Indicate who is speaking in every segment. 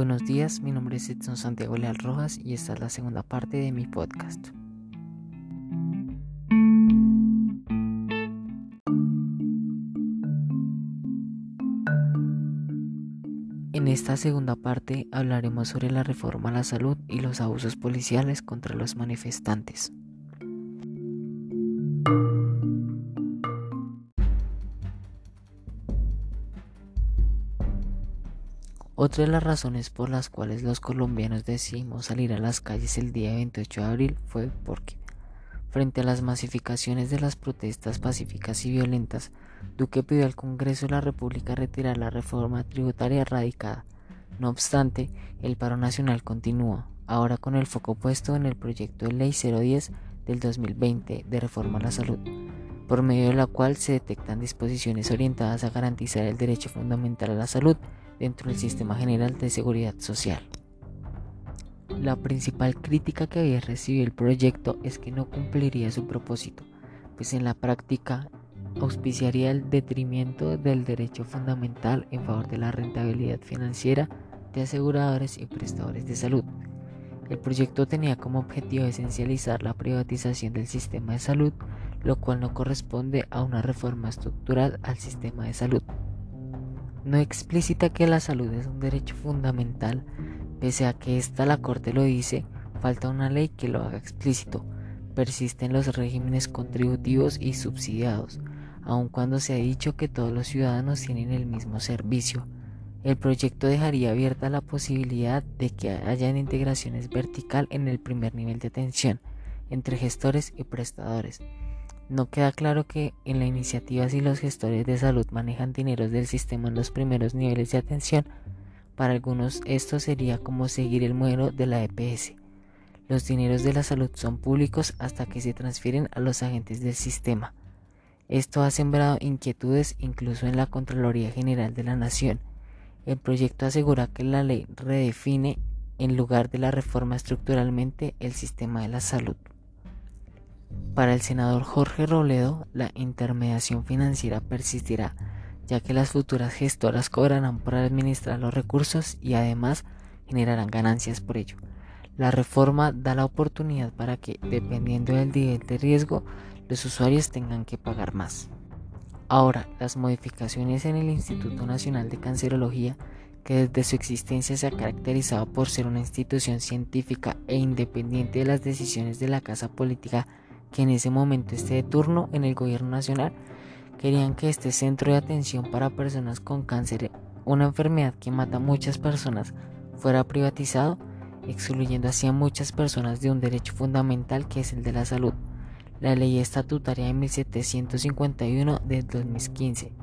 Speaker 1: Buenos días, mi nombre es Edson Santiago Leal Rojas y esta es la segunda parte de mi podcast. En esta segunda parte hablaremos sobre la reforma a la salud y los abusos policiales contra los manifestantes. Otra de las razones por las cuales los colombianos decidimos salir a las calles el día 28 de abril fue porque, frente a las masificaciones de las protestas pacíficas y violentas, Duque pidió al Congreso de la República retirar la reforma tributaria radicada. No obstante, el paro nacional continúa, ahora con el foco puesto en el proyecto de ley 010 del 2020 de reforma a la salud, por medio de la cual se detectan disposiciones orientadas a garantizar el derecho fundamental a la salud dentro del sistema general de seguridad social. La principal crítica que había recibido el proyecto es que no cumpliría su propósito, pues en la práctica auspiciaría el detrimento del derecho fundamental en favor de la rentabilidad financiera de aseguradores y prestadores de salud. El proyecto tenía como objetivo esencializar la privatización del sistema de salud, lo cual no corresponde a una reforma estructural al sistema de salud no explícita que la salud es un derecho fundamental, pese a que esta la Corte lo dice, falta una ley que lo haga explícito. Persisten los regímenes contributivos y subsidiados, aun cuando se ha dicho que todos los ciudadanos tienen el mismo servicio. El proyecto dejaría abierta la posibilidad de que haya integraciones vertical en el primer nivel de atención entre gestores y prestadores no queda claro que en la iniciativa si los gestores de salud manejan dineros del sistema en los primeros niveles de atención. Para algunos esto sería como seguir el modelo de la EPS. Los dineros de la salud son públicos hasta que se transfieren a los agentes del sistema. Esto ha sembrado inquietudes incluso en la Contraloría General de la Nación. El proyecto asegura que la ley redefine en lugar de la reforma estructuralmente el sistema de la salud. Para el senador Jorge Robledo, la intermediación financiera persistirá, ya que las futuras gestoras cobrarán por administrar los recursos y además generarán ganancias por ello. La reforma da la oportunidad para que, dependiendo del nivel de riesgo, los usuarios tengan que pagar más. Ahora, las modificaciones en el Instituto Nacional de Cancerología, que desde su existencia se ha caracterizado por ser una institución científica e independiente de las decisiones de la Casa Política que en ese momento esté de turno en el gobierno nacional, querían que este centro de atención para personas con cáncer, una enfermedad que mata a muchas personas, fuera privatizado, excluyendo así a muchas personas de un derecho fundamental que es el de la salud. La ley estatutaria de 1751 de 2015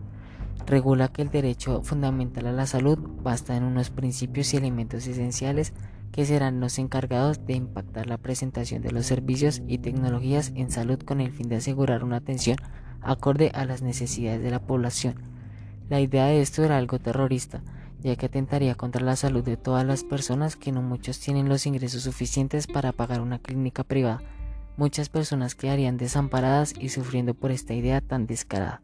Speaker 1: regula que el derecho fundamental a la salud basta en unos principios y elementos esenciales que serán los encargados de impactar la presentación de los servicios y tecnologías en salud con el fin de asegurar una atención acorde a las necesidades de la población. La idea de esto era algo terrorista, ya que atentaría contra la salud de todas las personas que no muchos tienen los ingresos suficientes para pagar una clínica privada. Muchas personas quedarían desamparadas y sufriendo por esta idea tan descarada.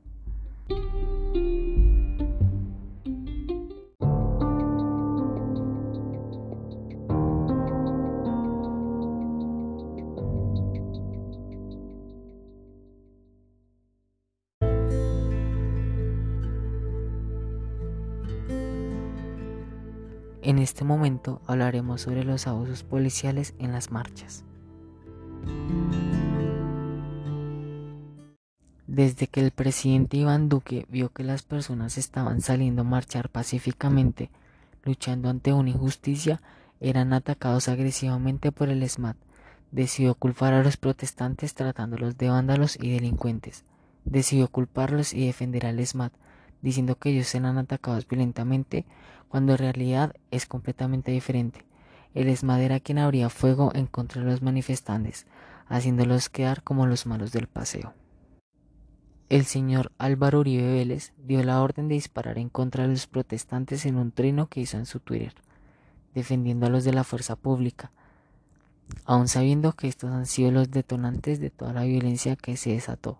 Speaker 1: Este momento hablaremos sobre los abusos policiales en las marchas. Desde que el presidente Iván Duque vio que las personas estaban saliendo a marchar pacíficamente, luchando ante una injusticia, eran atacados agresivamente por el SMAT. Decidió culpar a los protestantes tratándolos de vándalos y delincuentes. Decidió culparlos y defender al SMAT, diciendo que ellos eran atacados violentamente cuando en realidad es completamente diferente. Él es Madera quien abría fuego en contra de los manifestantes, haciéndolos quedar como los malos del paseo. El señor Álvaro Uribe Vélez dio la orden de disparar en contra de los protestantes en un trino que hizo en su Twitter, defendiendo a los de la fuerza pública, aun sabiendo que estos han sido los detonantes de toda la violencia que se desató,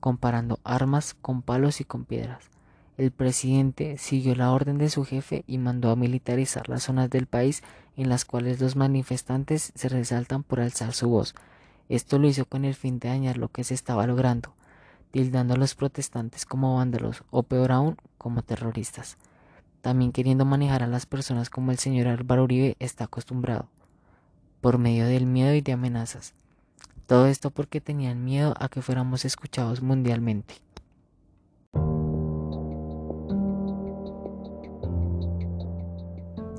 Speaker 1: comparando armas con palos y con piedras. El presidente siguió la orden de su jefe y mandó a militarizar las zonas del país en las cuales los manifestantes se resaltan por alzar su voz. Esto lo hizo con el fin de dañar lo que se estaba logrando, tildando a los protestantes como vándalos o peor aún como terroristas. También queriendo manejar a las personas como el señor Álvaro Uribe está acostumbrado, por medio del miedo y de amenazas. Todo esto porque tenían miedo a que fuéramos escuchados mundialmente.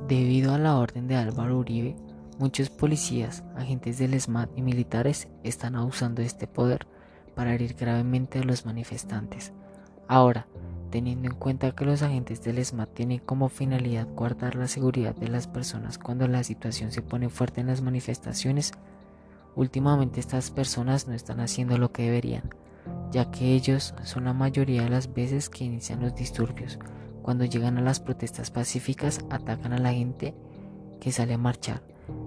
Speaker 1: Debido a la orden de Álvaro Uribe, muchos policías, agentes del SMAT y militares están abusando de este poder para herir gravemente a los manifestantes. Ahora, teniendo en cuenta que los agentes del SMAT tienen como finalidad guardar la seguridad de las personas cuando la situación se pone fuerte en las manifestaciones, últimamente estas personas no están haciendo lo que deberían, ya que ellos son la mayoría de las veces que inician los disturbios, cuando llegan a las protestas pacíficas, atacan a la gente que sale a marchar,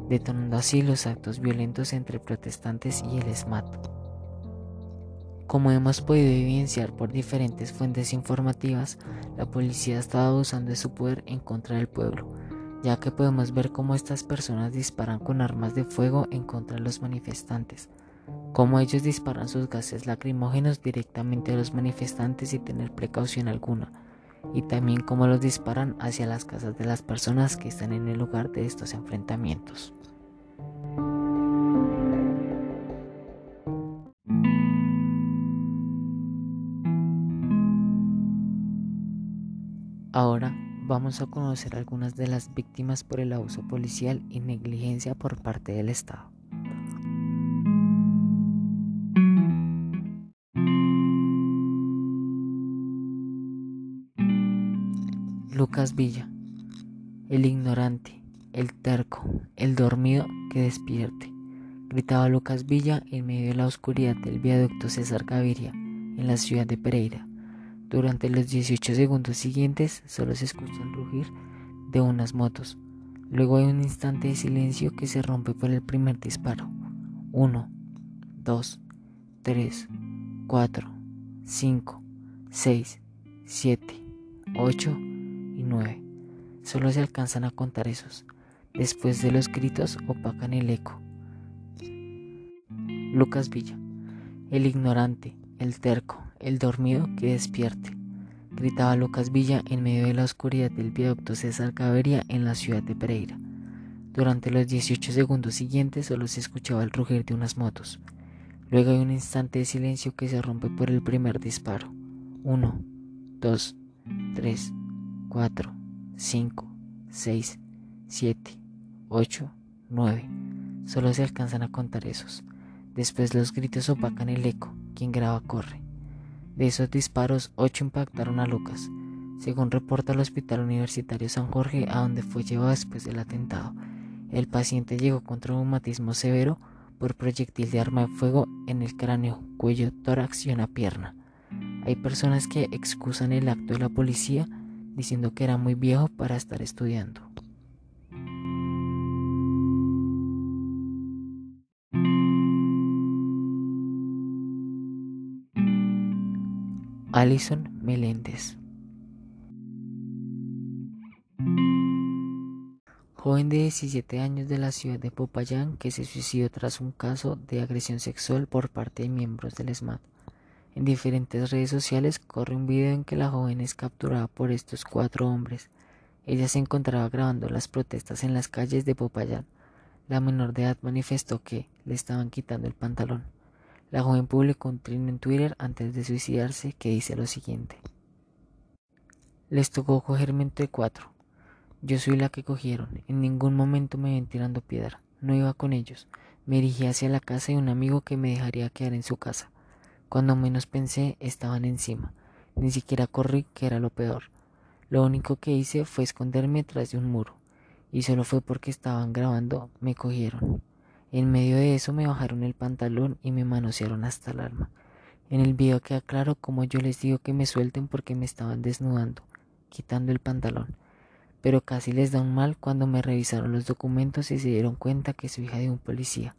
Speaker 1: detonando así los actos violentos entre protestantes y el SMAT. Como hemos podido evidenciar por diferentes fuentes informativas, la policía ha estado usando su poder en contra del pueblo, ya que podemos ver cómo estas personas disparan con armas de fuego en contra de los manifestantes, cómo ellos disparan sus gases lacrimógenos directamente a los manifestantes sin tener precaución alguna, y también cómo los disparan hacia las casas de las personas que están en el lugar de estos enfrentamientos. Ahora vamos a conocer algunas de las víctimas por el abuso policial y negligencia por parte del Estado. Lucas Villa, el ignorante, el terco, el dormido que despierte, gritaba Lucas Villa en medio de la oscuridad del viaducto César Gaviria, en la ciudad de Pereira. Durante los 18 segundos siguientes solo se escucha el rugir de unas motos. Luego hay un instante de silencio que se rompe por el primer disparo. 1, 2, 3, 4, 5, 6, 7, 8, 9. Solo se alcanzan a contar esos. Después de los gritos opacan el eco. Lucas Villa. El ignorante, el terco, el dormido que despierte. Gritaba Lucas Villa en medio de la oscuridad del viaducto César Caveria en la ciudad de Pereira. Durante los 18 segundos siguientes solo se escuchaba el rugir de unas motos. Luego hay un instante de silencio que se rompe por el primer disparo. 1, 2, 3, 4, 5, 6, 7, 8, 9. Solo se alcanzan a contar esos. Después los gritos opacan el eco. Quien graba corre. De esos disparos, 8 impactaron a Lucas. Según reporta el Hospital Universitario San Jorge, a donde fue llevado después del atentado, el paciente llegó con traumatismo severo por proyectil de arma de fuego en el cráneo, cuello, tórax y una pierna. Hay personas que excusan el acto de la policía diciendo que era muy viejo para estar estudiando. Alison Meléndez Joven de 17 años de la ciudad de Popayán que se suicidó tras un caso de agresión sexual por parte de miembros del SMAT. En diferentes redes sociales corre un video en que la joven es capturada por estos cuatro hombres. Ella se encontraba grabando las protestas en las calles de Popayán. La menor de edad manifestó que le estaban quitando el pantalón. La joven publicó un trino en Twitter antes de suicidarse que dice lo siguiente. Les tocó cogerme entre cuatro. Yo soy la que cogieron. En ningún momento me ven tirando piedra. No iba con ellos. Me dirigí hacia la casa de un amigo que me dejaría quedar en su casa. Cuando menos pensé, estaban encima. Ni siquiera corrí, que era lo peor. Lo único que hice fue esconderme tras de un muro. Y solo fue porque estaban grabando, me cogieron. En medio de eso me bajaron el pantalón y me manosearon hasta el alma. En el video queda claro como yo les digo que me suelten porque me estaban desnudando, quitando el pantalón. Pero casi les da un mal cuando me revisaron los documentos y se dieron cuenta que soy hija de un policía.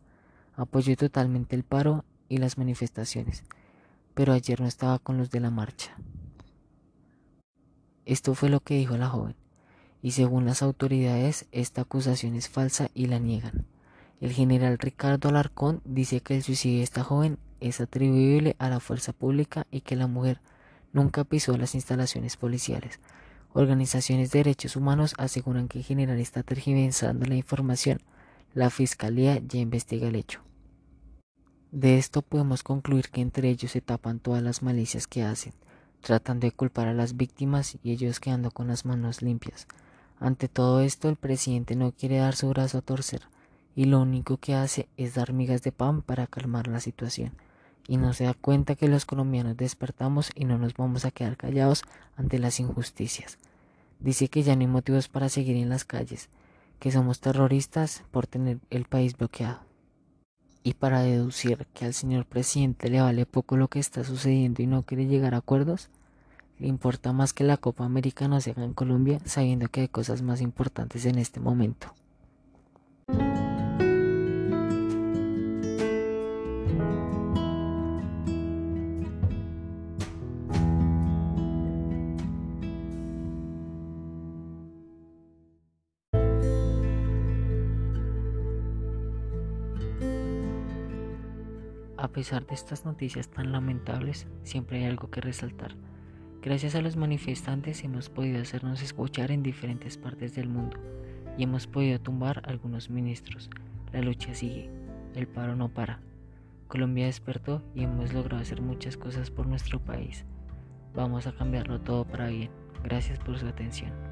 Speaker 1: Apoyé totalmente el paro y las manifestaciones pero ayer no estaba con los de la marcha. Esto fue lo que dijo la joven, y según las autoridades esta acusación es falsa y la niegan. El general Ricardo Alarcón dice que el suicidio de esta joven es atribuible a la fuerza pública y que la mujer nunca pisó las instalaciones policiales. Organizaciones de derechos humanos aseguran que el general está tergiversando la información. La fiscalía ya investiga el hecho. De esto podemos concluir que entre ellos se tapan todas las malicias que hacen, tratando de culpar a las víctimas y ellos quedando con las manos limpias. Ante todo esto, el presidente no quiere dar su brazo a torcer y lo único que hace es dar migas de pan para calmar la situación y no se da cuenta que los colombianos despertamos y no nos vamos a quedar callados ante las injusticias. Dice que ya no hay motivos para seguir en las calles, que somos terroristas por tener el país bloqueado. Y para deducir que al señor presidente le vale poco lo que está sucediendo y no quiere llegar a acuerdos, le importa más que la Copa América no se haga en Colombia sabiendo que hay cosas más importantes en este momento. A pesar de estas noticias tan lamentables, siempre hay algo que resaltar. Gracias a los manifestantes hemos podido hacernos escuchar en diferentes partes del mundo y hemos podido tumbar algunos ministros. La lucha sigue, el paro no para. Colombia despertó y hemos logrado hacer muchas cosas por nuestro país. Vamos a cambiarlo todo para bien. Gracias por su atención.